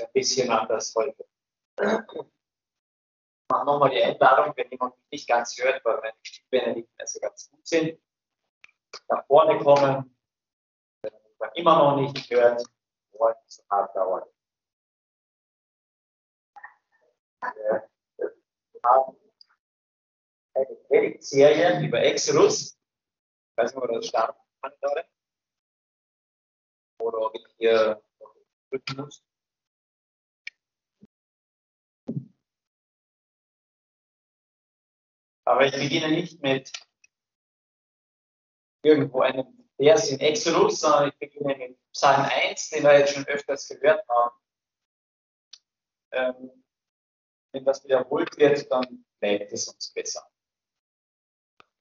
ein bisschen anders heute. Ich mache nochmal die Einladung, wenn jemand mich nicht ganz hört, weil meine Stimmbänder nicht mehr so ganz gut sind, nach vorne kommen. Wenn man immer noch nicht hört, wollen so hart dauern. Wir haben eine Predigtserie über Exodus. Ich weiß nicht, ob das starten kann. Oder ob ich hier drücken muss. Aber ich beginne nicht mit irgendwo einem Vers in Exodus, sondern ich beginne mit Psalm 1, den wir jetzt schon öfters gehört haben. Ähm, wenn das wiederholt wird, dann bleibt es uns besser.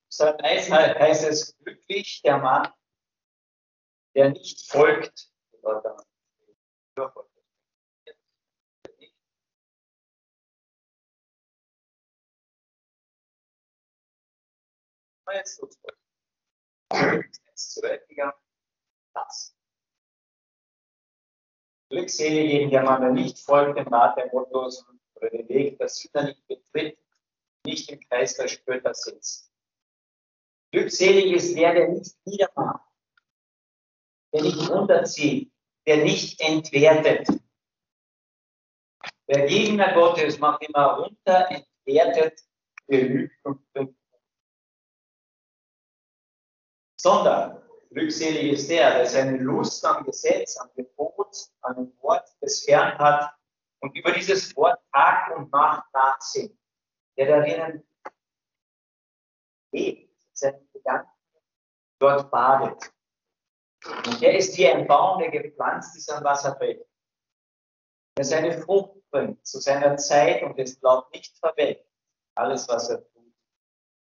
Psalm 1 heißt es, glücklich der Mann, der nicht folgt. Jetzt tut's Das. Glückselig der der nicht folgt dem Rat der Gottlosen oder den Weg der Sünder nicht betritt, nicht im Kreis der Spötter sitzt. Glückselig ist der, der nicht niedermacht, der nicht runterzieht, der nicht entwertet. Der Gegner Gottes macht immer runter, entwertet, belügt und Sondern glückselig ist der, der seine Lust am Gesetz, am Gebot, an dem Wort des Herrn hat und über dieses Wort Tag und Nacht nachsinnt, der darin lebt, seinen Gedanken dort badet. Und der ist wie ein Baum, der gepflanzt ist am Wasserfeld. Der seine Frucht bringt zu seiner Zeit und es bleibt nicht verwelkt. Alles, was er tut,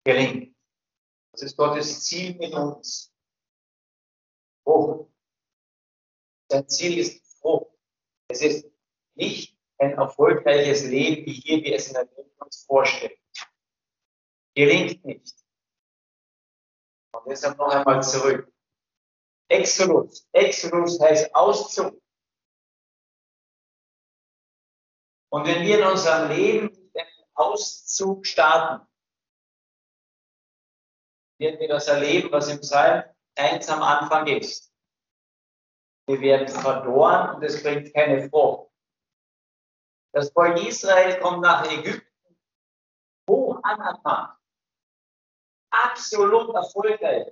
gelingt. Das ist Gottes Ziel mit uns. Frucht. Sein Ziel ist Frucht. Es ist nicht ein erfolgreiches Leben, wie hier wir es in der Welt uns vorstellen. Gelingt nicht. Und deshalb noch einmal zurück. Exodus. Exodus heißt Auszug. Und wenn wir in unserem Leben den Auszug starten, werden wir das erleben, was im Psalm 1 am Anfang ist. Wir werden verdorren und es bringt keine Frucht. Das Volk Israel kommt nach Ägypten hoch anerkannt, absolut erfolgreich.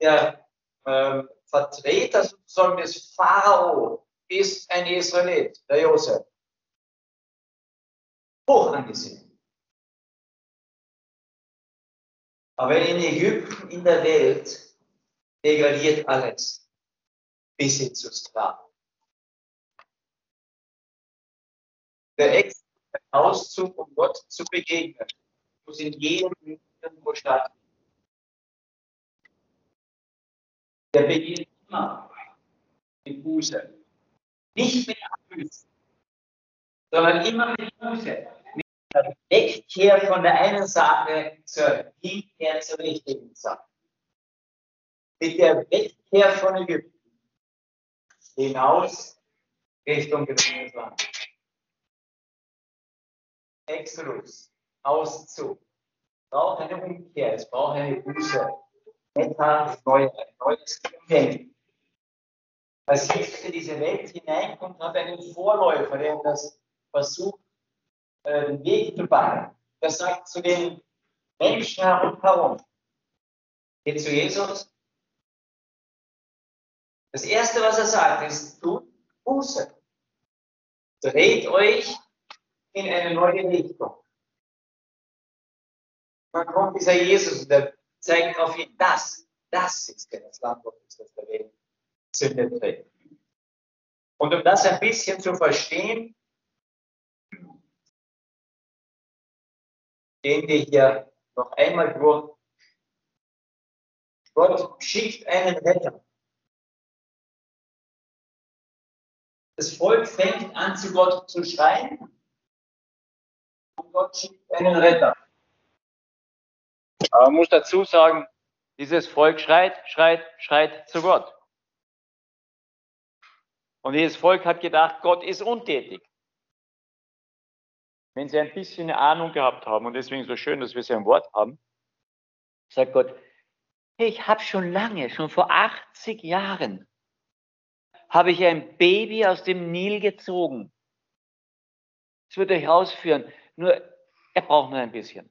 Der äh, Vertreter sozusagen des Pharao ist ein Israelit, der Josef. Hoch angesehen. Aber in Ägypten, in der Welt, degradiert alles bis hin zu Sklaven. Der Auszug, um Gott zu begegnen, muss in jedem irgendwo stattfinden. Der beginnt immer mit Buße. Nicht mit Abüßen, sondern immer mit Buße Wegkehr von der einen Sache zur Hinkehr zur richtigen Sache. Mit der Wegkehr von Ägypten hinaus Richtung gewinnes Land. Exodus, Auszug. Es braucht eine Umkehr, es braucht eine Buße. Etwas Neues, neues Umdenken. Als Jesus in diese Welt hineinkommt, hat einen Vorläufer, der das versucht, äh, den Weg bahnen. Er sagt zu den Menschen herum, geht zu Jesus. Das Erste, was er sagt, ist, tut Buße. Dreht euch in eine neue Richtung. Dann kommt dieser Jesus und der zeigt auf ihn, das, das ist das Land Gottes, das der Welt Sünde trägt. Und um das ein bisschen zu verstehen, gehen wir hier noch einmal durch. Gott schickt einen Retter. Das Volk fängt an, zu Gott zu schreien. Und Gott schickt einen Retter. Aber man muss dazu sagen, dieses Volk schreit, schreit, schreit zu Gott. Und jedes Volk hat gedacht, Gott ist untätig. Wenn sie ein bisschen Ahnung gehabt haben, und deswegen so schön, dass wir sie ein Wort haben, sagt Gott, hey, ich habe schon lange, schon vor 80 Jahren, habe ich ein Baby aus dem Nil gezogen. Das wird euch ausführen. Nur, er braucht nur ein bisschen.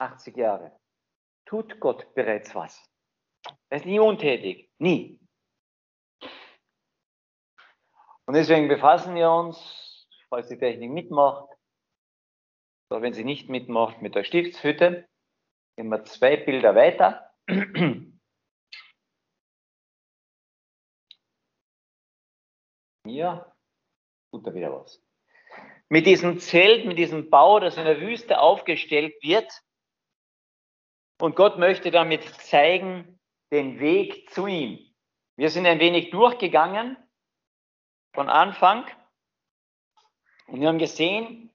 80 Jahre. Tut Gott bereits was? Er ist nie untätig. Nie. Und deswegen befassen wir uns, falls die Technik mitmacht, oder wenn sie nicht mitmacht, mit der Stiftshütte. Gehen wir zwei Bilder weiter. Hier tut er wieder was. Mit diesem Zelt, mit diesem Bau, das in der Wüste aufgestellt wird. Und Gott möchte damit zeigen, den Weg zu ihm. Wir sind ein wenig durchgegangen von Anfang und wir haben gesehen,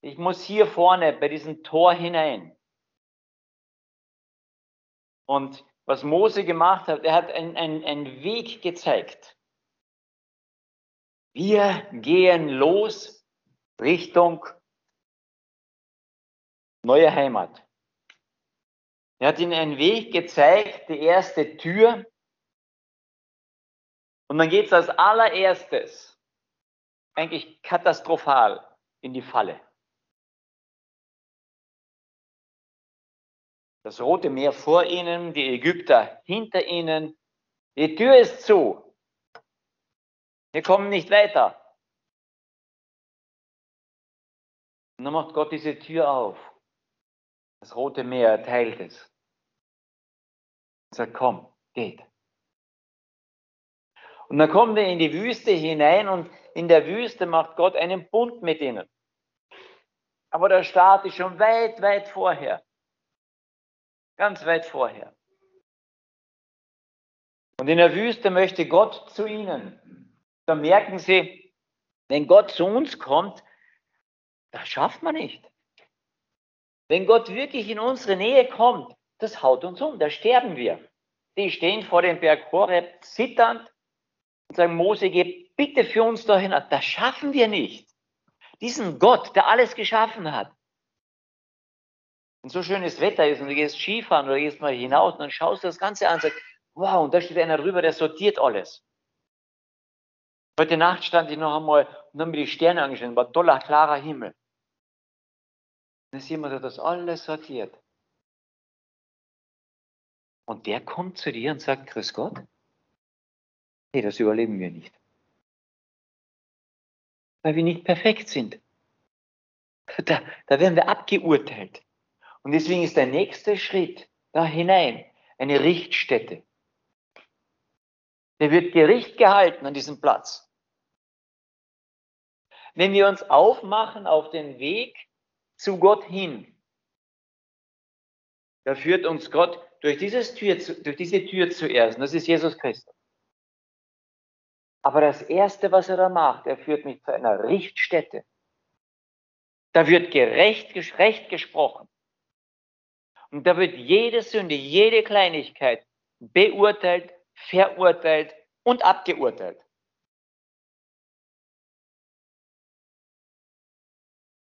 ich muss hier vorne bei diesem Tor hinein. Und was Mose gemacht hat, er hat einen Weg gezeigt. Wir gehen los Richtung neue Heimat. Er hat ihnen einen Weg gezeigt, die erste Tür. Und dann geht es als allererstes, eigentlich katastrophal, in die Falle. Das Rote Meer vor ihnen, die Ägypter hinter ihnen. Die Tür ist zu. Wir kommen nicht weiter. Und dann macht Gott diese Tür auf. Das Rote Meer teilt es. Und sagt, komm, geht. Und dann kommen wir in die Wüste hinein und in der Wüste macht Gott einen Bund mit ihnen. Aber der Start ist schon weit, weit vorher. Ganz weit vorher. Und in der Wüste möchte Gott zu ihnen. Da merken sie, wenn Gott zu uns kommt, das schafft man nicht. Wenn Gott wirklich in unsere Nähe kommt, das haut uns um, da sterben wir. Die stehen vor dem Berg Horeb zitternd und sagen, Mose, geh bitte für uns dahin. Das schaffen wir nicht. Diesen Gott, der alles geschaffen hat. Wenn so schönes Wetter ist und du gehst Skifahren oder gehst mal hinaus und dann schaust du das Ganze an und sagst, wow, und da steht einer drüber, der sortiert alles. Heute Nacht stand ich noch einmal und habe mir die Sterne angeschaut, war toller, klarer Himmel. Dann ist jemand, der das alles sortiert. Und der kommt zu dir und sagt, Grüß Gott. Nee, das überleben wir nicht. Weil wir nicht perfekt sind. Da, da werden wir abgeurteilt. Und deswegen ist der nächste Schritt da hinein eine Richtstätte. Der wird Gericht gehalten an diesem Platz. Wenn wir uns aufmachen auf den Weg zu Gott hin, da führt uns Gott durch, dieses Tür, durch diese Tür zuerst. Und das ist Jesus Christus. Aber das Erste, was er da macht, er führt mich zu einer Richtstätte. Da wird gerecht, Recht gesprochen. Und da wird jede Sünde, jede Kleinigkeit beurteilt, verurteilt und abgeurteilt.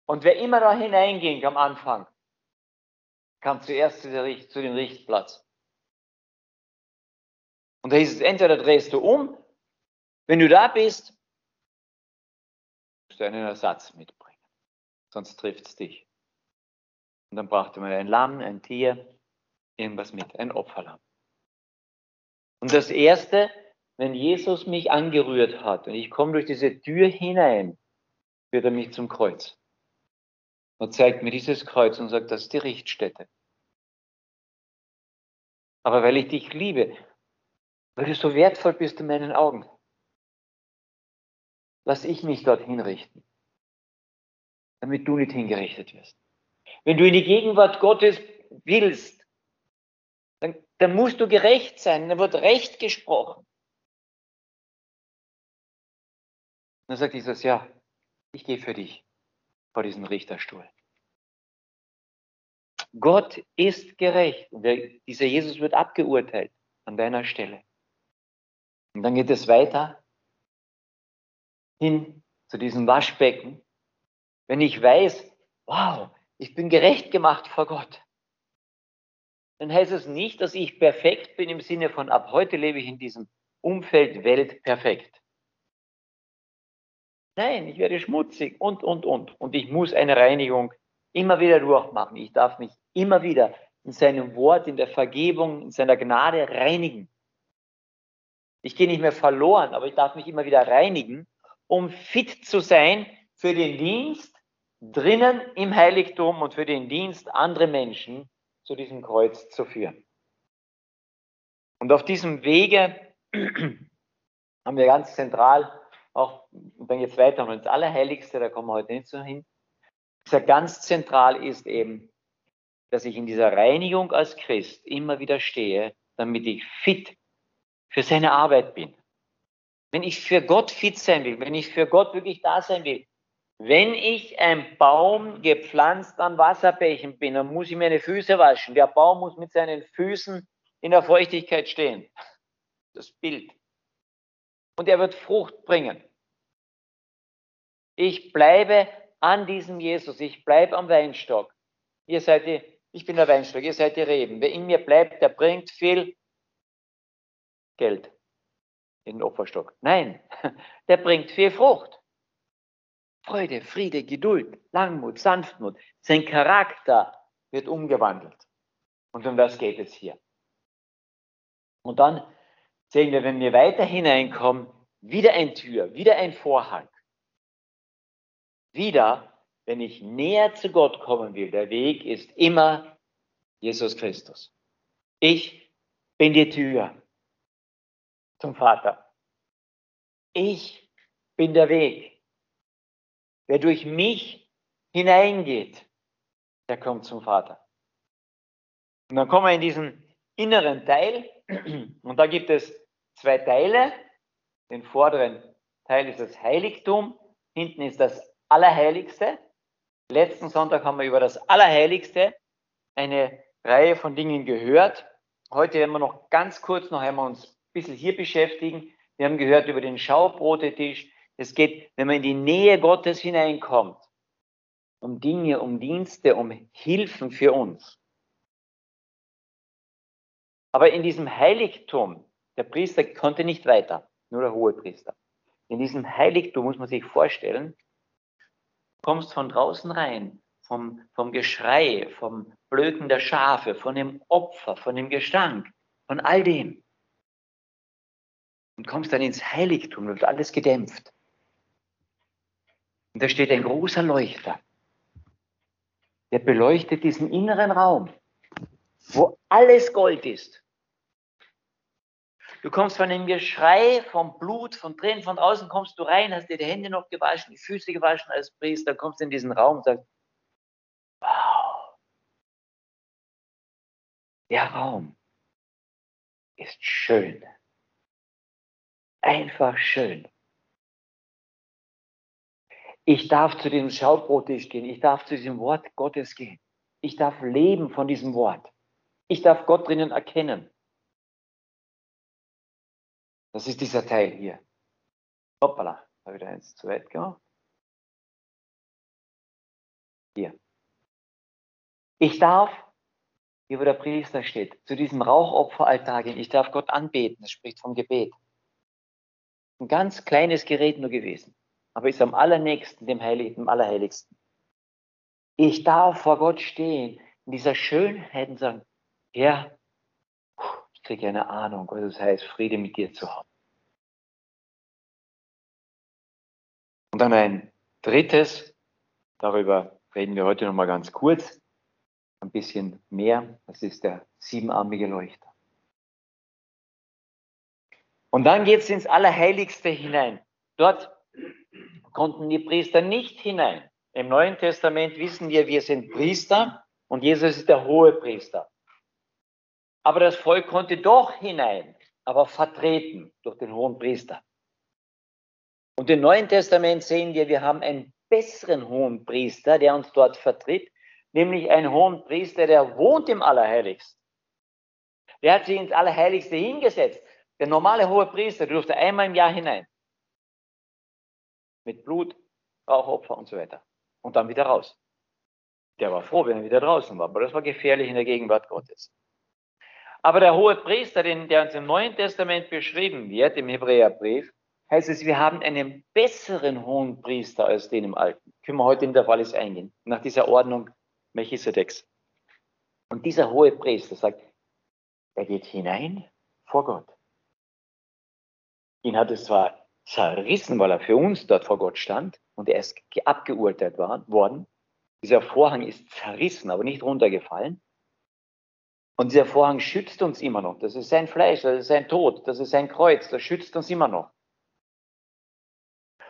Und wer immer da hineinging am Anfang, kam zuerst zu, der, zu dem Richtplatz. Und da hieß es, entweder drehst du um, wenn du da bist, musst du einen Ersatz mitbringen. Sonst trifft es dich. Und dann brachte man ein Lamm, ein Tier, irgendwas mit, ein Opferlamm. Und das Erste, wenn Jesus mich angerührt hat und ich komme durch diese Tür hinein, führt er mich zum Kreuz und zeigt mir dieses Kreuz und sagt, das ist die Richtstätte. Aber weil ich dich liebe, weil du so wertvoll bist in meinen Augen, lass ich mich dorthin richten, damit du nicht hingerichtet wirst. Wenn du in die Gegenwart Gottes willst, dann, dann musst du gerecht sein, dann wird Recht gesprochen. Dann sagt Jesus, ja, ich gehe für dich vor diesen Richterstuhl. Gott ist gerecht. Und der, dieser Jesus wird abgeurteilt an deiner Stelle. Und dann geht es weiter hin zu diesem Waschbecken. Wenn ich weiß, wow, ich bin gerecht gemacht vor Gott, dann heißt es nicht, dass ich perfekt bin im Sinne von ab heute lebe ich in diesem Umfeld Welt perfekt. Nein, ich werde schmutzig und, und, und. Und ich muss eine Reinigung immer wieder durchmachen. Ich darf mich immer wieder in seinem Wort, in der Vergebung, in seiner Gnade reinigen. Ich gehe nicht mehr verloren, aber ich darf mich immer wieder reinigen, um fit zu sein für den Dienst drinnen im Heiligtum und für den Dienst, andere Menschen zu diesem Kreuz zu führen. Und auf diesem Wege haben wir ganz zentral auch, und dann jetzt weiter und ins Allerheiligste, da kommen wir heute nicht so hin, sehr ganz zentral ist eben, dass ich in dieser Reinigung als Christ immer wieder stehe, damit ich fit für seine Arbeit bin. Wenn ich für Gott fit sein will, wenn ich für Gott wirklich da sein will, wenn ich ein Baum gepflanzt an Wasserbächen bin, dann muss ich meine Füße waschen. Der Baum muss mit seinen Füßen in der Feuchtigkeit stehen. Das Bild. Und er wird Frucht bringen. Ich bleibe an diesem Jesus. Ich bleibe am Weinstock. Ihr seid die, ich bin der Weinstock, ihr seid die Reben. Wer in mir bleibt, der bringt viel Geld in den Opferstock. Nein, der bringt viel Frucht. Freude, Friede, Geduld, Langmut, Sanftmut. Sein Charakter wird umgewandelt. Und um das geht es hier. Und dann sehen wir, wenn wir weiter hineinkommen, wieder ein Tür, wieder ein Vorhang. Wieder, wenn ich näher zu Gott kommen will, der Weg ist immer Jesus Christus. Ich bin die Tür zum Vater. Ich bin der Weg. Wer durch mich hineingeht, der kommt zum Vater. Und dann kommen wir in diesen inneren Teil und da gibt es zwei Teile. Den vorderen Teil ist das Heiligtum, hinten ist das Allerheiligste. Letzten Sonntag haben wir über das Allerheiligste eine Reihe von Dingen gehört. Heute werden wir noch ganz kurz noch einmal uns bisschen hier beschäftigen. Wir haben gehört über den Schaubrotetisch. Es geht, wenn man in die Nähe Gottes hineinkommt, um Dinge, um Dienste, um Hilfen für uns. Aber in diesem Heiligtum, der Priester konnte nicht weiter, nur der hohe Priester. In diesem Heiligtum muss man sich vorstellen, kommst von draußen rein, vom, vom Geschrei, vom Blöken der Schafe, von dem Opfer, von dem Gestank, von all dem. Und kommst dann ins Heiligtum, wird alles gedämpft. Und da steht ein großer Leuchter, der beleuchtet diesen inneren Raum, wo alles Gold ist. Du kommst von dem Geschrei, vom Blut, von Tränen, von außen kommst du rein, hast dir die Hände noch gewaschen, die Füße gewaschen als Priester, kommst in diesen Raum und sagst, wow, der Raum ist schön. Einfach schön. Ich darf zu dem Schaubrottisch gehen. Ich darf zu diesem Wort Gottes gehen. Ich darf leben von diesem Wort. Ich darf Gott drinnen erkennen. Das ist dieser Teil hier. Hoppala, habe ich da eins zu weit gemacht? Hier. Ich darf, hier wo der Priester steht, zu diesem Rauchopferaltar gehen. Ich darf Gott anbeten. Das spricht vom Gebet. Ein ganz kleines Gerät nur gewesen, aber ist am allernächsten dem Heiligen, dem Allerheiligsten. Ich darf vor Gott stehen, in dieser Schönheit und sagen, Herr, ich kriege eine Ahnung, was es heißt, Friede mit dir zu haben. Und dann ein drittes, darüber reden wir heute nochmal ganz kurz, ein bisschen mehr, das ist der siebenarmige Leuchter. Und dann geht es ins Allerheiligste hinein. Dort konnten die Priester nicht hinein. Im Neuen Testament wissen wir, wir sind Priester und Jesus ist der hohe Priester. Aber das Volk konnte doch hinein, aber vertreten durch den hohen Priester. Und im Neuen Testament sehen wir, wir haben einen besseren hohen Priester, der uns dort vertritt, nämlich einen hohen Priester, der wohnt im Allerheiligsten. Der hat sich ins Allerheiligste hingesetzt. Der normale hohe Priester durfte einmal im Jahr hinein. Mit Blut, Rauchopfer und so weiter. Und dann wieder raus. Der war froh, wenn er wieder draußen war, aber das war gefährlich in der Gegenwart Gottes. Aber der hohe Priester, der uns im Neuen Testament beschrieben wird, im Hebräerbrief, heißt es, wir haben einen besseren hohen Priester als den im Alten. Können wir heute in der Wallis eingehen, nach dieser Ordnung Melchisedeks. Und dieser hohe Priester sagt, er geht hinein vor Gott. Ihn hat es zwar zerrissen, weil er für uns dort vor Gott stand und er ist abgeurteilt worden. Dieser Vorhang ist zerrissen, aber nicht runtergefallen. Und dieser Vorhang schützt uns immer noch. Das ist sein Fleisch, das ist sein Tod, das ist sein Kreuz, das schützt uns immer noch.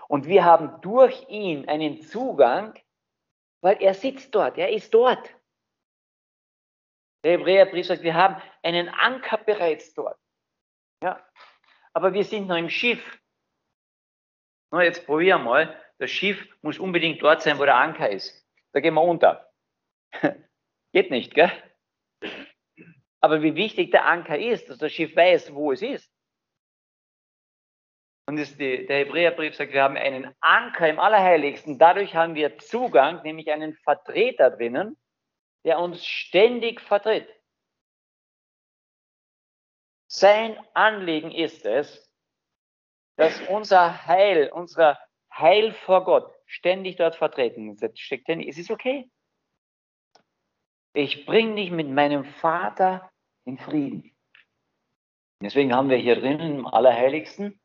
Und wir haben durch ihn einen Zugang, weil er sitzt dort, er ist dort. Der Hebräerbrief sagt, wir haben einen Anker bereits dort. Ja. Aber wir sind noch im Schiff. Na, jetzt probieren wir mal. Das Schiff muss unbedingt dort sein, wo der Anker ist. Da gehen wir unter. Geht nicht, gell? Aber wie wichtig der Anker ist, dass das Schiff weiß, wo es ist. Und die, der Hebräerbrief sagt, wir haben einen Anker im Allerheiligsten. Dadurch haben wir Zugang, nämlich einen Vertreter drinnen, der uns ständig vertritt. Sein Anliegen ist es, dass unser Heil, unser Heil vor Gott ständig dort vertreten steckt. Denn es ist okay. Ich bringe dich mit meinem Vater in Frieden. Deswegen haben wir hier drinnen im Allerheiligsten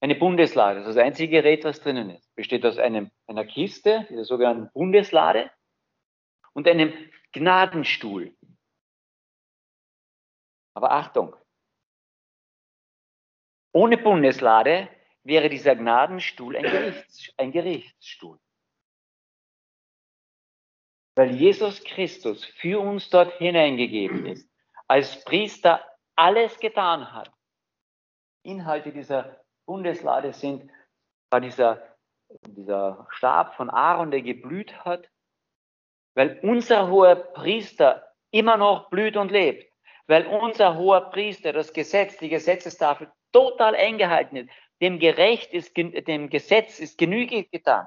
eine Bundeslade. Das ist das einzige Gerät, was drinnen ist. Besteht aus einem, einer Kiste, dieser sogenannten Bundeslade, und einem Gnadenstuhl. Aber Achtung, ohne Bundeslade wäre dieser Gnadenstuhl ein, Gerichts, ein Gerichtsstuhl. Weil Jesus Christus für uns dort hineingegeben ist als Priester alles getan hat. Inhalte dieser Bundeslade sind, war dieser, dieser Stab von Aaron, der geblüht hat, weil unser hoher Priester immer noch blüht und lebt, weil unser hoher Priester das Gesetz, die Gesetzestafel total eingehalten hat, dem gerecht ist, dem Gesetz ist Genüge getan.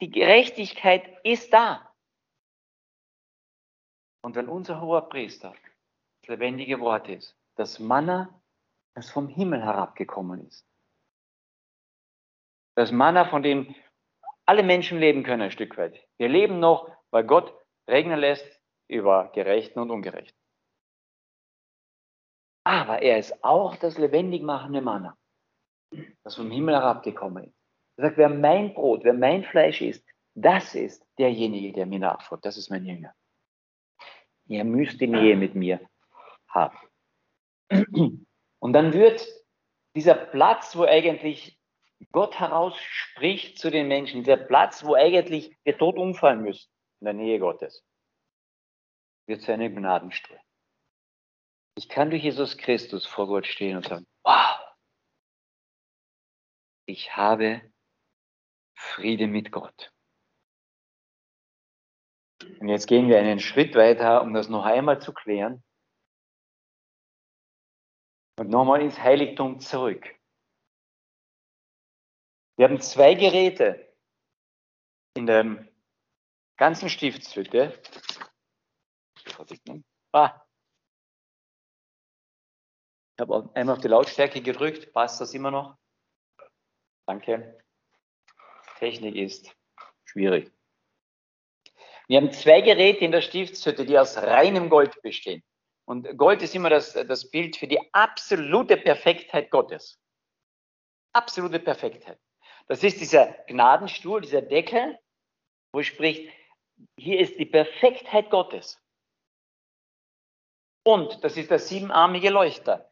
Die Gerechtigkeit ist da. Und wenn unser hoher Priester das lebendige Wort ist, das Manna, das vom Himmel herabgekommen ist, das Manna, von dem alle Menschen leben können ein Stück weit. Wir leben noch, weil Gott regnen lässt über Gerechten und Ungerechten. Aber er ist auch das lebendig machende Manna, das vom Himmel herabgekommen ist. Er sagt, wer mein Brot, wer mein Fleisch isst, das ist derjenige, der mir nachfolgt. Das ist mein Jünger. Ihr müsst die Nähe mit mir haben. Und dann wird dieser Platz, wo eigentlich Gott herausspricht zu den Menschen, dieser Platz, wo eigentlich der Tod umfallen müsste, in der Nähe Gottes, wird zu einem Gnadenstuhl. Ich kann durch Jesus Christus vor Gott stehen und sagen, wow, ich habe Friede mit Gott. Und jetzt gehen wir einen Schritt weiter, um das noch einmal zu klären. Und nochmal ins Heiligtum zurück. Wir haben zwei Geräte in der ganzen Stiftshütte. Ah. Ich habe einmal auf die Lautstärke gedrückt. Passt das immer noch? Danke. Technik ist schwierig. Wir haben zwei Geräte in der Stiftshütte, die aus reinem Gold bestehen. Und Gold ist immer das, das Bild für die absolute Perfektheit Gottes. Absolute Perfektheit. Das ist dieser Gnadenstuhl, dieser Deckel, wo spricht, hier ist die Perfektheit Gottes. Und das ist der siebenarmige Leuchter.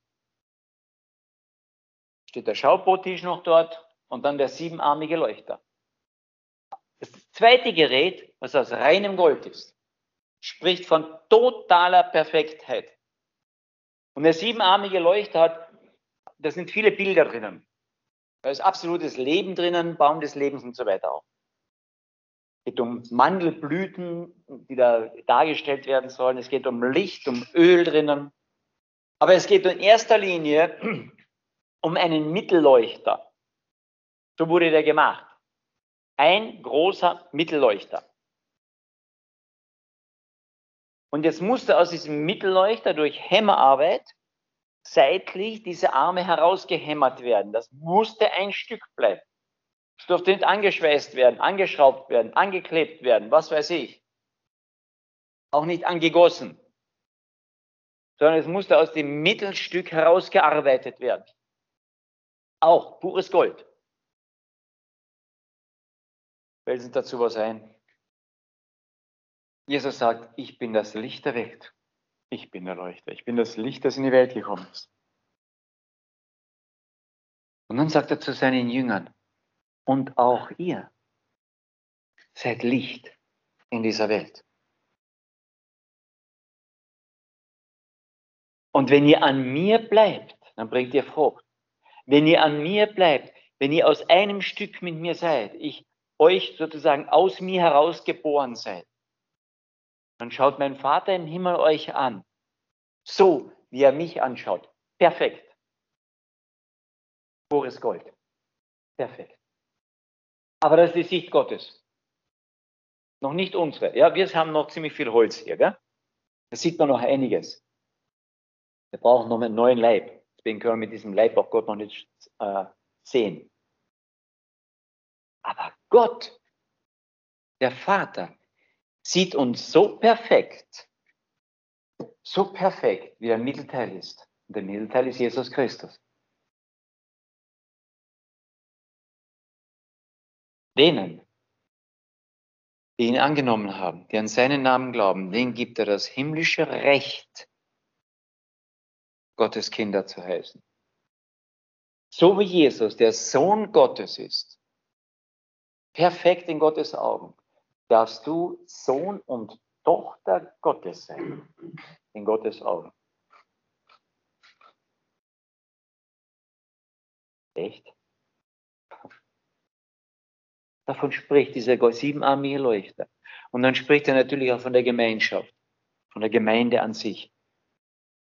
Steht der Schaubrottisch noch dort und dann der siebenarmige Leuchter. Das zweite Gerät, was aus reinem Gold ist, spricht von totaler Perfektheit. Und der siebenarmige Leuchter hat, da sind viele Bilder drinnen. Da ist absolutes Leben drinnen, Baum des Lebens und so weiter auch. Es geht um Mandelblüten, die da dargestellt werden sollen. Es geht um Licht, um Öl drinnen. Aber es geht in erster Linie um einen Mittelleuchter. So wurde der gemacht. Ein großer Mittelleuchter. Und jetzt musste aus diesem Mittelleuchter durch Hämmerarbeit seitlich diese Arme herausgehämmert werden. Das musste ein Stück bleiben. Es durfte nicht angeschweißt werden, angeschraubt werden, angeklebt werden, was weiß ich. Auch nicht angegossen. Sondern es musste aus dem Mittelstück herausgearbeitet werden. Auch pures Gold. Fällt uns dazu was ein? Jesus sagt, ich bin das Licht der Welt. Ich bin der Leuchter. Ich bin das Licht, das in die Welt gekommen ist. Und dann sagt er zu seinen Jüngern, und auch ihr seid Licht in dieser Welt. Und wenn ihr an mir bleibt, dann bringt ihr Frucht. Wenn ihr an mir bleibt, wenn ihr aus einem Stück mit mir seid, ich euch sozusagen aus mir heraus geboren seid, dann schaut mein Vater im Himmel euch an. So, wie er mich anschaut. Perfekt. Pures Gold. Perfekt. Aber das ist die Sicht Gottes. Noch nicht unsere. Ja, wir haben noch ziemlich viel Holz hier, gell? Da sieht man noch einiges. Wir brauchen noch einen neuen Leib. Deswegen können wir mit diesem Leib auch Gott noch nicht äh, sehen. Aber Gott, der Vater, sieht uns so perfekt, so perfekt, wie der Mittelteil ist. Und der Mittelteil ist Jesus Christus. Denen, die ihn angenommen haben, die an seinen Namen glauben, denen gibt er das himmlische Recht, Gottes Kinder zu heißen. So wie Jesus, der Sohn Gottes ist, perfekt in Gottes Augen, darfst du Sohn und Tochter Gottes sein, in Gottes Augen. Echt? Davon spricht dieser siebenarmige Leuchter. Und dann spricht er natürlich auch von der Gemeinschaft, von der Gemeinde an sich.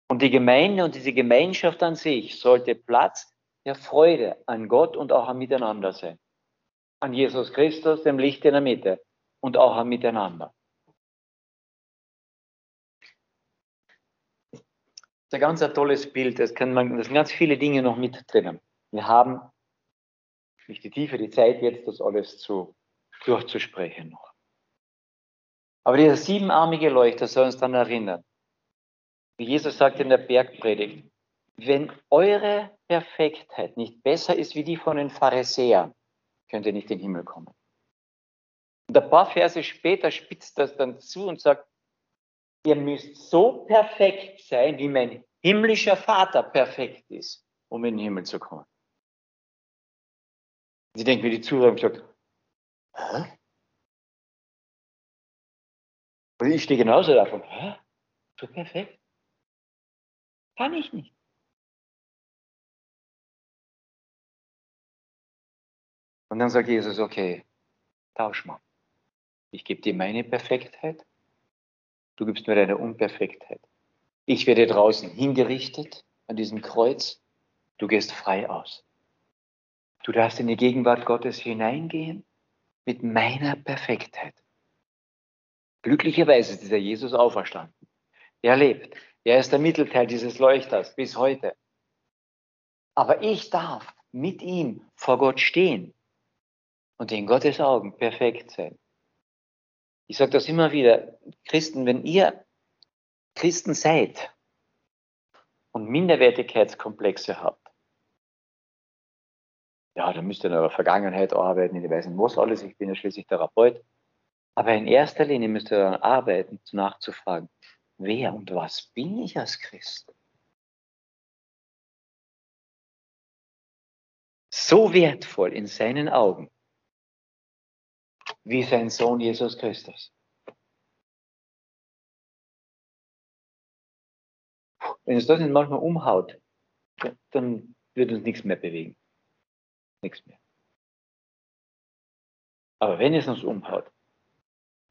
Und die Gemeinde und diese Gemeinschaft an sich sollte Platz der Freude an Gott und auch am Miteinander sein. An Jesus Christus, dem Licht in der Mitte und auch am Miteinander. Das ist ein ganz tolles Bild. Das, kann man, das sind ganz viele Dinge noch mit drinnen. Wir haben nicht die Tiefe, die Zeit jetzt, das alles zu, durchzusprechen noch. Aber dieser siebenarmige Leuchter soll uns dann erinnern, Jesus sagt in der Bergpredigt, wenn eure Perfektheit nicht besser ist wie die von den Pharisäern, könnt ihr nicht in den Himmel kommen. Und ein paar Verse später spitzt das dann zu und sagt, ihr müsst so perfekt sein, wie mein himmlischer Vater perfekt ist, um in den Himmel zu kommen. Sie denken wie die Zuhörer und sagt, hä? Und ich stehe genauso davon, hä? So perfekt? Kann ich nicht. Und dann sagt Jesus, okay, tausch mal. Ich gebe dir meine Perfektheit, du gibst mir deine Unperfektheit. Ich werde draußen hingerichtet an diesem Kreuz, du gehst frei aus. Du darfst in die Gegenwart Gottes hineingehen mit meiner Perfektheit. Glücklicherweise ist dieser Jesus auferstanden. Er lebt. Er ist der Mittelteil dieses Leuchters bis heute. Aber ich darf mit ihm vor Gott stehen und in Gottes Augen perfekt sein. Ich sage das immer wieder, Christen, wenn ihr Christen seid und Minderwertigkeitskomplexe habt, ja, dann müsst ihr in eurer Vergangenheit arbeiten, ich weiß nicht was alles, ich bin ja schließlich Therapeut. Aber in erster Linie müsst ihr daran arbeiten, nachzufragen, wer und was bin ich als Christ? So wertvoll in seinen Augen, wie sein Sohn Jesus Christus. Wenn es das nicht manchmal umhaut, dann wird uns nichts mehr bewegen. Nichts mehr. Aber wenn es uns umhaut,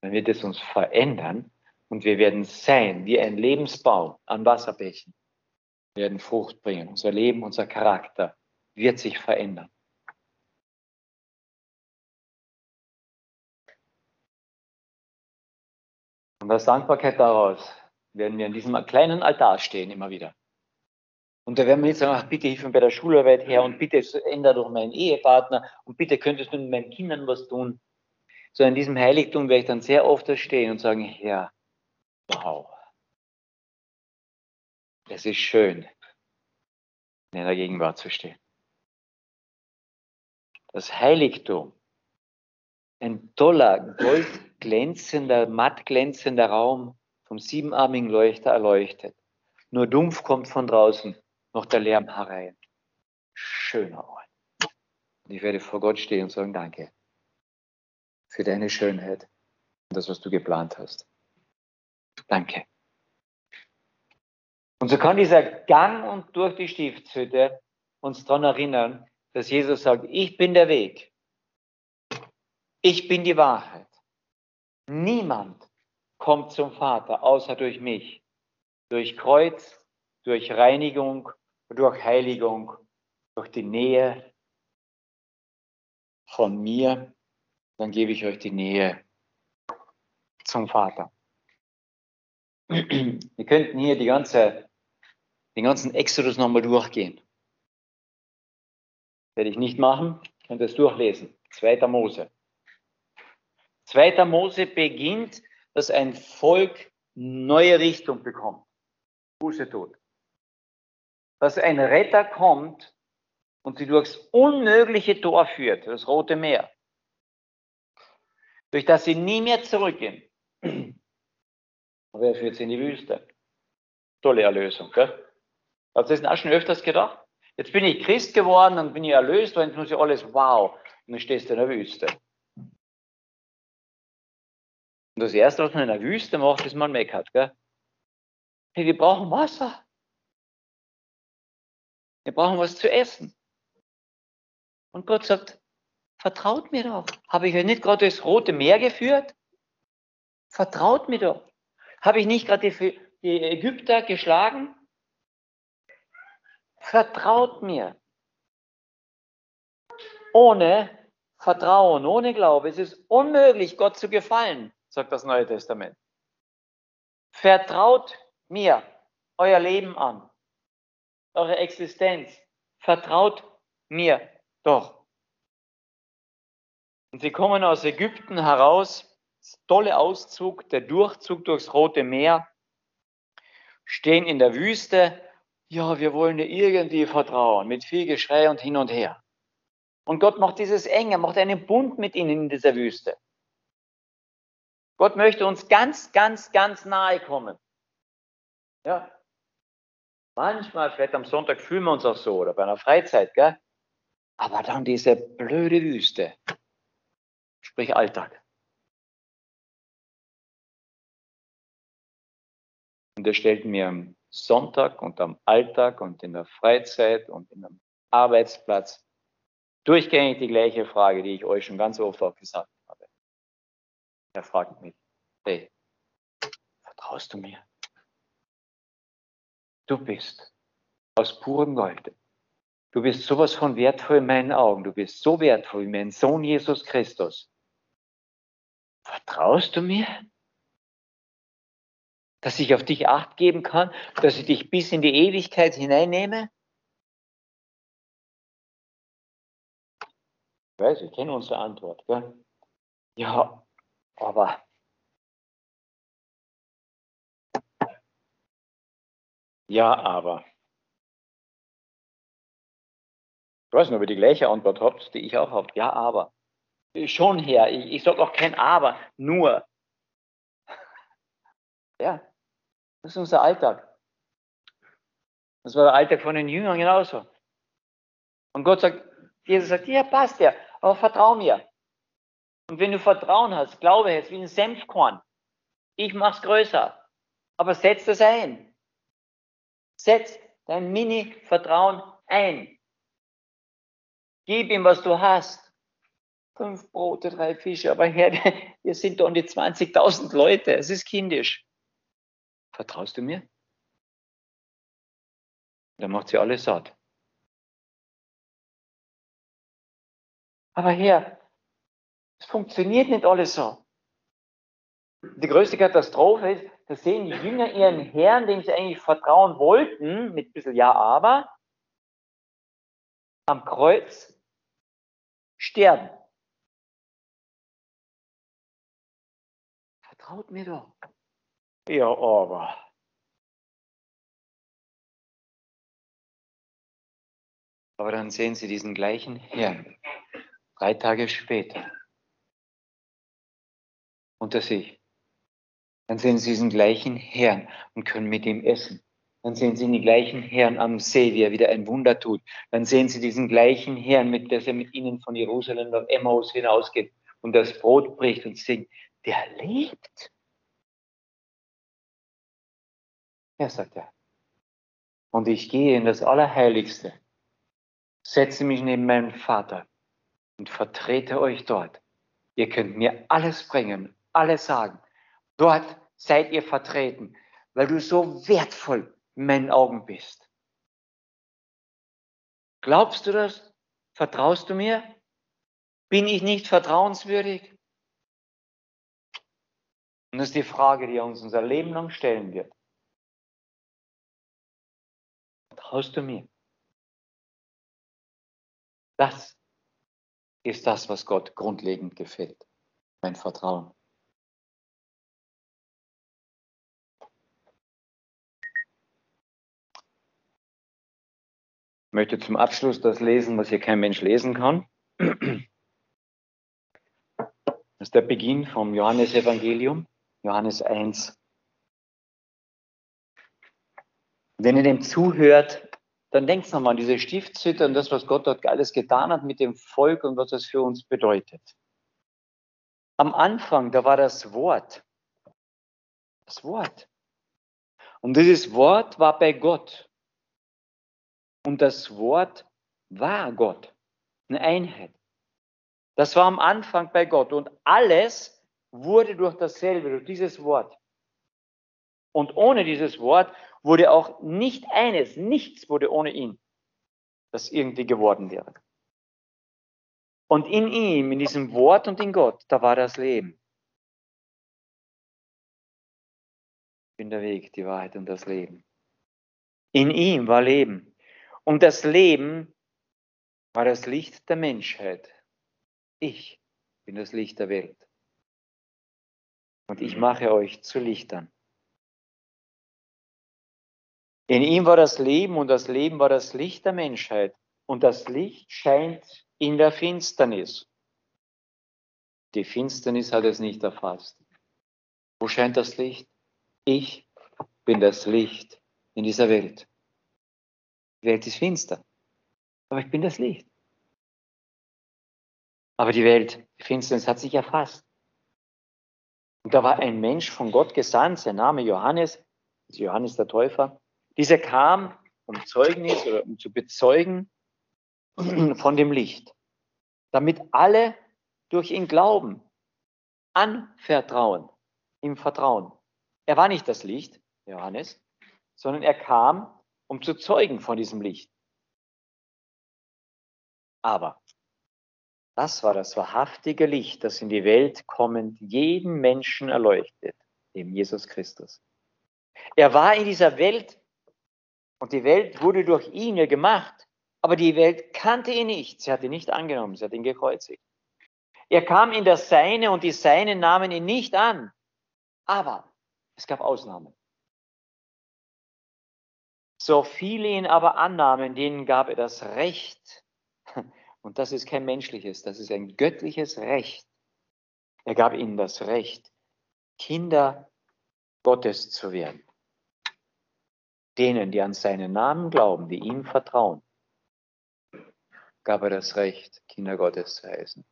dann wird es uns verändern und wir werden sein wie ein Lebensbaum an Wasserbächen, werden Frucht bringen. Unser Leben, unser Charakter wird sich verändern. Und aus Dankbarkeit daraus werden wir an diesem kleinen Altar stehen, immer wieder. Und da werden wir nicht sagen, ach, bitte hilf mir bei der Schularbeit her und bitte ändere doch meinen Ehepartner und bitte könntest du mit meinen Kindern was tun. So in diesem Heiligtum werde ich dann sehr oft da stehen und sagen, Herr, wow, es ist schön, in der Gegenwart zu stehen. Das Heiligtum, ein toller, goldglänzender, mattglänzender Raum vom siebenarmigen Leuchter erleuchtet. Nur dumpf kommt von draußen noch der Lärm herein. Schöner Ort. Und ich werde vor Gott stehen und sagen, danke für deine Schönheit und das, was du geplant hast. Danke. Und so kann dieser Gang und durch die Stiftshütte uns daran erinnern, dass Jesus sagt, ich bin der Weg. Ich bin die Wahrheit. Niemand kommt zum Vater außer durch mich. Durch Kreuz, durch Reinigung, durch Heiligung, durch die Nähe von mir. Dann gebe ich euch die Nähe zum Vater. Wir könnten hier die ganze, den ganzen Exodus nochmal durchgehen. Werde ich nicht machen, könnt ihr es durchlesen. Zweiter Mose. Zweiter Mose beginnt, dass ein Volk neue Richtung bekommt. Buße tut. Dass ein Retter kommt und sie durchs unmögliche Tor führt, das Rote Meer. Durch das sie nie mehr zurückgehen. Wer führt sie in die Wüste? Tolle Erlösung, gell? Ihr das auch schon öfters gedacht? Jetzt bin ich Christ geworden und bin ich erlöst und jetzt muss ich alles, wow, und dann stehst du in der Wüste. Und das Erste, was man in der Wüste macht, ist man meckert. Gell? Hey, wir brauchen Wasser. Wir brauchen was zu essen. Und Gott sagt, vertraut mir doch. Habe ich euch nicht gerade das Rote Meer geführt? Vertraut mir doch. Habe ich nicht gerade die, die Ägypter geschlagen? Vertraut mir. Ohne Vertrauen, ohne Glaube ist es unmöglich, Gott zu gefallen, sagt das Neue Testament. Vertraut mir euer Leben an, eure Existenz. Vertraut mir doch. Und sie kommen aus Ägypten heraus tolle Auszug, der Durchzug durchs Rote Meer, stehen in der Wüste. Ja, wir wollen dir irgendwie vertrauen, mit viel Geschrei und hin und her. Und Gott macht dieses enge, macht einen Bund mit ihnen in dieser Wüste. Gott möchte uns ganz, ganz, ganz nahe kommen. Ja. Manchmal, vielleicht am Sonntag fühlen wir uns auch so oder bei einer Freizeit, gell? Aber dann diese blöde Wüste, sprich Alltag. Und er stellt mir am Sonntag und am Alltag und in der Freizeit und in einem Arbeitsplatz durchgängig die gleiche Frage, die ich euch schon ganz oft auch gesagt habe. Er fragt mich, hey, vertraust du mir? Du bist aus purem Gold. Du bist sowas von wertvoll in meinen Augen. Du bist so wertvoll wie mein Sohn Jesus Christus. Vertraust du mir? Dass ich auf dich acht geben kann, dass ich dich bis in die Ewigkeit hineinnehme? Ich weiß, ich kenne unsere Antwort. Gell? Ja, aber ja, aber. Ich weiß nicht, ob ihr die gleiche Antwort habt, die ich auch habe. Ja, aber. Schon her. Ich, ich sage auch kein Aber, nur. Ja, das ist unser Alltag. Das war der Alltag von den Jüngern genauso. Und Gott sagt, Jesus sagt, ja, passt ja, aber vertrau mir. Und wenn du Vertrauen hast, glaube jetzt wie ein Senfkorn. Ich mach's größer. Aber setz das ein. Setz dein Mini-Vertrauen ein. Gib ihm, was du hast. Fünf Brote, drei Fische. Aber Herr, wir sind doch um die 20.000 Leute. Es ist kindisch. Vertraust du mir? Dann macht sie alles satt. Aber Herr, es funktioniert nicht alles so. Die größte Katastrophe ist, da sehen die Jünger ihren Herrn, dem sie eigentlich vertrauen wollten, mit ein bisschen Ja, aber, am Kreuz sterben. Vertraut mir doch. Ja, aber. Aber dann sehen sie diesen gleichen Herrn, drei Tage später, unter sich. Dann sehen sie diesen gleichen Herrn und können mit ihm essen. Dann sehen sie den gleichen Herrn am See, wie er wieder ein Wunder tut. Dann sehen sie diesen gleichen Herrn, mit der er mit ihnen von Jerusalem nach Emmaus hinausgeht und das Brot bricht und singt, der lebt. Ja, sagt er. Und ich gehe in das Allerheiligste, setze mich neben meinen Vater und vertrete euch dort. Ihr könnt mir alles bringen, alles sagen. Dort seid ihr vertreten, weil du so wertvoll in meinen Augen bist. Glaubst du das? Vertraust du mir? Bin ich nicht vertrauenswürdig? Und das ist die Frage, die er uns unser Leben lang stellen wird. Vertraust du mir? Das ist das, was Gott grundlegend gefällt. Mein Vertrauen. Ich möchte zum Abschluss das lesen, was hier kein Mensch lesen kann. Das ist der Beginn vom Johannesevangelium, Johannes 1. Wenn ihr dem zuhört, dann denkt nochmal an diese Stiftshütte und das, was Gott dort alles getan hat mit dem Volk und was das für uns bedeutet. Am Anfang, da war das Wort. Das Wort. Und dieses Wort war bei Gott. Und das Wort war Gott, eine Einheit. Das war am Anfang bei Gott und alles wurde durch dasselbe, durch dieses Wort. Und ohne dieses Wort wurde auch nicht eines, nichts wurde ohne ihn, das irgendwie geworden wäre. Und in ihm, in diesem Wort und in Gott, da war das Leben. Ich bin der Weg, die Wahrheit und das Leben. In ihm war Leben. Und das Leben war das Licht der Menschheit. Ich bin das Licht der Welt. Und ich mache euch zu Lichtern. In ihm war das Leben und das Leben war das Licht der Menschheit. Und das Licht scheint in der Finsternis. Die Finsternis hat es nicht erfasst. Wo scheint das Licht? Ich bin das Licht in dieser Welt. Die Welt ist finster. Aber ich bin das Licht. Aber die Welt, die Finsternis hat sich erfasst. Und da war ein Mensch von Gott gesandt, sein Name Johannes, Johannes der Täufer. Dieser kam, um Zeugnis oder um zu bezeugen von dem Licht, damit alle durch ihn glauben, anvertrauen, ihm vertrauen. Er war nicht das Licht, Johannes, sondern er kam, um zu zeugen von diesem Licht. Aber das war das wahrhaftige Licht, das in die Welt kommend jeden Menschen erleuchtet, dem Jesus Christus. Er war in dieser Welt und die Welt wurde durch ihn ja gemacht, aber die Welt kannte ihn nicht. Sie hat ihn nicht angenommen, sie hat ihn gekreuzigt. Er kam in das Seine und die Seinen nahmen ihn nicht an. Aber es gab Ausnahmen. So viele ihn aber annahmen, denen gab er das Recht. Und das ist kein menschliches, das ist ein göttliches Recht. Er gab ihnen das Recht, Kinder Gottes zu werden. Denen, die an seinen Namen glauben, die ihm vertrauen, gab er das Recht, Kinder Gottes zu heißen.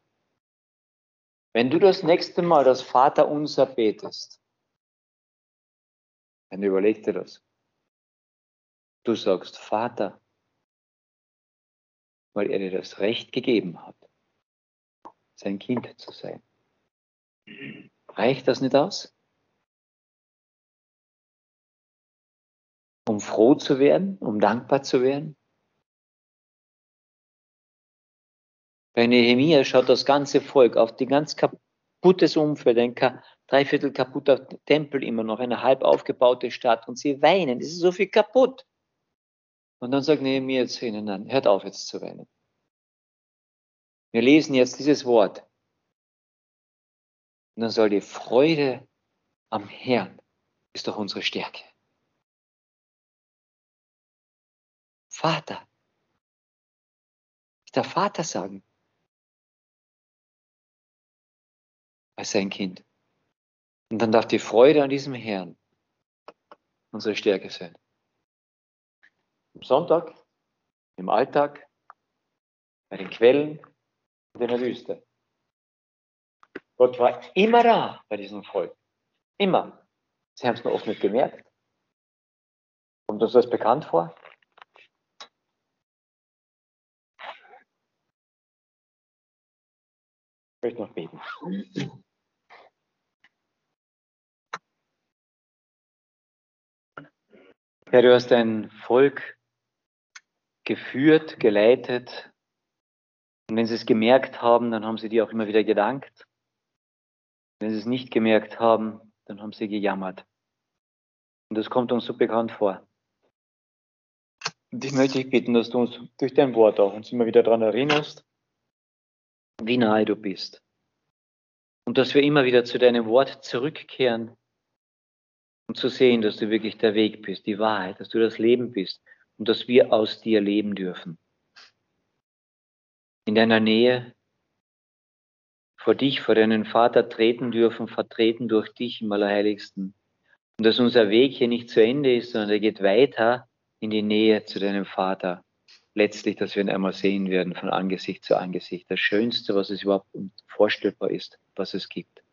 Wenn du das nächste Mal das Vaterunser betest, dann überleg dir das. Du sagst Vater, weil er dir das Recht gegeben hat, sein Kind zu sein. Reicht das nicht aus? Um froh zu werden, um dankbar zu werden. Bei Nehemiah schaut das ganze Volk auf die ganz kaputtes Umfeld, ein dreiviertel kaputter Tempel immer noch, eine halb aufgebaute Stadt und sie weinen, es ist so viel kaputt. Und dann sagt Nehemiah zu ihnen, nein, hört auf jetzt zu weinen. Wir lesen jetzt dieses Wort. Und dann soll die Freude am Herrn ist doch unsere Stärke. Vater. Der Vater sagen. Als sein Kind. Und dann darf die Freude an diesem Herrn unsere Stärke sein. Am Sonntag, im Alltag, bei den Quellen und in der Wüste. Gott war immer da bei diesem Volk. Immer. Sie haben es nur oft nicht gemerkt. Kommt uns das bekannt vor? Ich möchte noch beten. Herr, du hast dein Volk geführt, geleitet. Und wenn sie es gemerkt haben, dann haben sie dir auch immer wieder gedankt. Wenn sie es nicht gemerkt haben, dann haben sie gejammert. Und das kommt uns so bekannt vor. Und ich möchte dich bitten, dass du uns durch dein Wort auch uns immer wieder daran erinnerst, wie nahe du bist. Und dass wir immer wieder zu deinem Wort zurückkehren, um zu sehen, dass du wirklich der Weg bist, die Wahrheit, dass du das Leben bist und dass wir aus dir leben dürfen. In deiner Nähe vor dich, vor deinen Vater treten dürfen, vertreten durch dich im Allerheiligsten. Und dass unser Weg hier nicht zu Ende ist, sondern er geht weiter in die Nähe zu deinem Vater. Letztlich, dass wir ihn einmal sehen werden von Angesicht zu Angesicht. Das Schönste, was es überhaupt vorstellbar ist, was es gibt.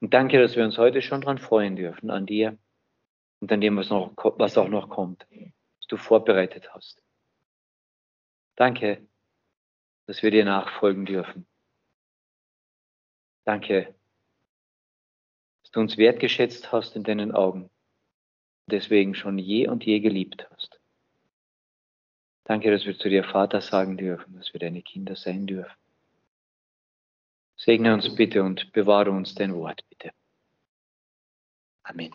Und danke, dass wir uns heute schon dran freuen dürfen, an dir und an dem, was, noch, was auch noch kommt, was du vorbereitet hast. Danke, dass wir dir nachfolgen dürfen. Danke, dass du uns wertgeschätzt hast in deinen Augen und deswegen schon je und je geliebt hast. Danke, dass wir zu dir Vater sagen dürfen, dass wir deine Kinder sein dürfen. Segne uns bitte und bewahre uns dein Wort, bitte. Amen.